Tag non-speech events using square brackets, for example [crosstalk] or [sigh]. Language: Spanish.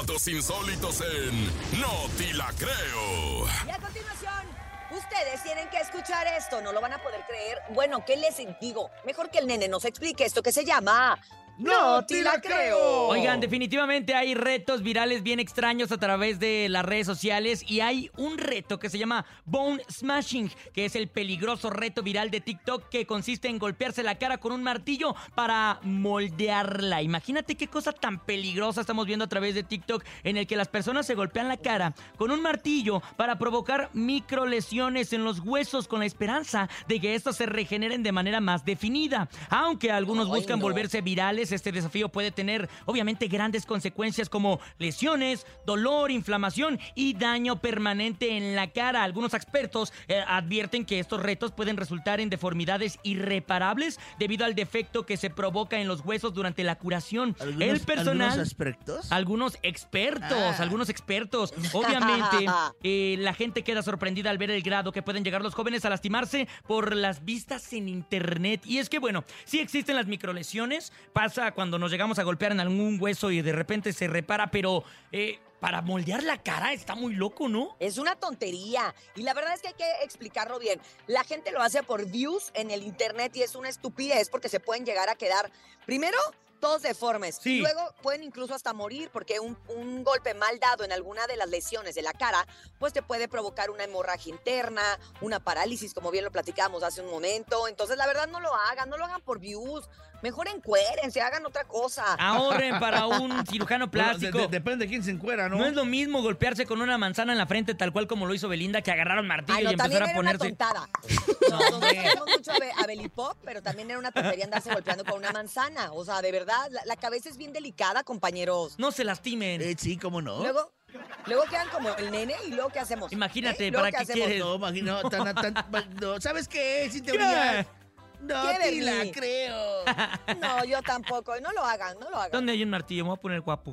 datos insólitos en No Ti La Creo. Y a continuación, ustedes tienen que escuchar esto, no lo van a poder creer. Bueno, ¿qué les digo? Mejor que el nene nos explique esto que se llama... ¡No te la creo! Oigan, definitivamente hay retos virales bien extraños a través de las redes sociales y hay un reto que se llama Bone Smashing, que es el peligroso reto viral de TikTok que consiste en golpearse la cara con un martillo para moldearla. Imagínate qué cosa tan peligrosa estamos viendo a través de TikTok en el que las personas se golpean la cara con un martillo para provocar micro lesiones en los huesos con la esperanza de que estos se regeneren de manera más definida. Aunque algunos Ay, buscan no. volverse virales, este desafío puede tener obviamente grandes consecuencias como lesiones, dolor, inflamación y daño permanente en la cara. Algunos expertos eh, advierten que estos retos pueden resultar en deformidades irreparables debido al defecto que se provoca en los huesos durante la curación. ¿Algunos, El personal ¿Algunos expertos, Ah. algunos expertos. [laughs] Obviamente, eh, la gente queda sorprendida al ver el grado que pueden llegar los jóvenes a lastimarse por las vistas en internet. Y es que, bueno, sí existen las microlesiones. Pasa cuando nos llegamos a golpear en algún hueso y de repente se repara, pero eh, para moldear la cara está muy loco, ¿no? Es una tontería. Y la verdad es que hay que explicarlo bien. La gente lo hace por views en el internet y es una estupidez porque se pueden llegar a quedar, primero, todos deformes. Sí. Luego pueden incluso hasta morir porque un, un golpe mal dado en alguna de las lesiones de la cara, pues te puede provocar una hemorragia interna, una parálisis, como bien lo platicábamos hace un momento. Entonces, la verdad, no lo hagan, no lo hagan por views. Mejor encuérense, hagan otra cosa. Ahorren para un [laughs] cirujano Bueno, de- plástico. de- depende de quién se encuera, ¿no? no es lo mismo golpearse con una manzana en la frente tal cual como lo hizo Belinda que agarraron martillo Ay, no, y empezar también a era ponerse... una tontada. Nosotros queremos mucho a, Be- a Belly Pop, pero también era una tontería andarse golpeando con una manzana. O sea, de verdad, la, la cabeza es bien delicada, compañeros. No se lastimen. Eh, sí, ¿cómo no? Luego, luego quedan como el nene y luego ¿qué hacemos? Imagínate, ¿Eh? ¿Luego ¿para qué quieres? No, imagino, tan, tan- [laughs] no, ¿sabes qué? Si te ¿Qué? brillas. No ¿Qué, te la creo. [laughs] No, yo tampoco. No lo hagan, no lo hagan. ¿Dónde hay un martillo? Me voy a poner guapo.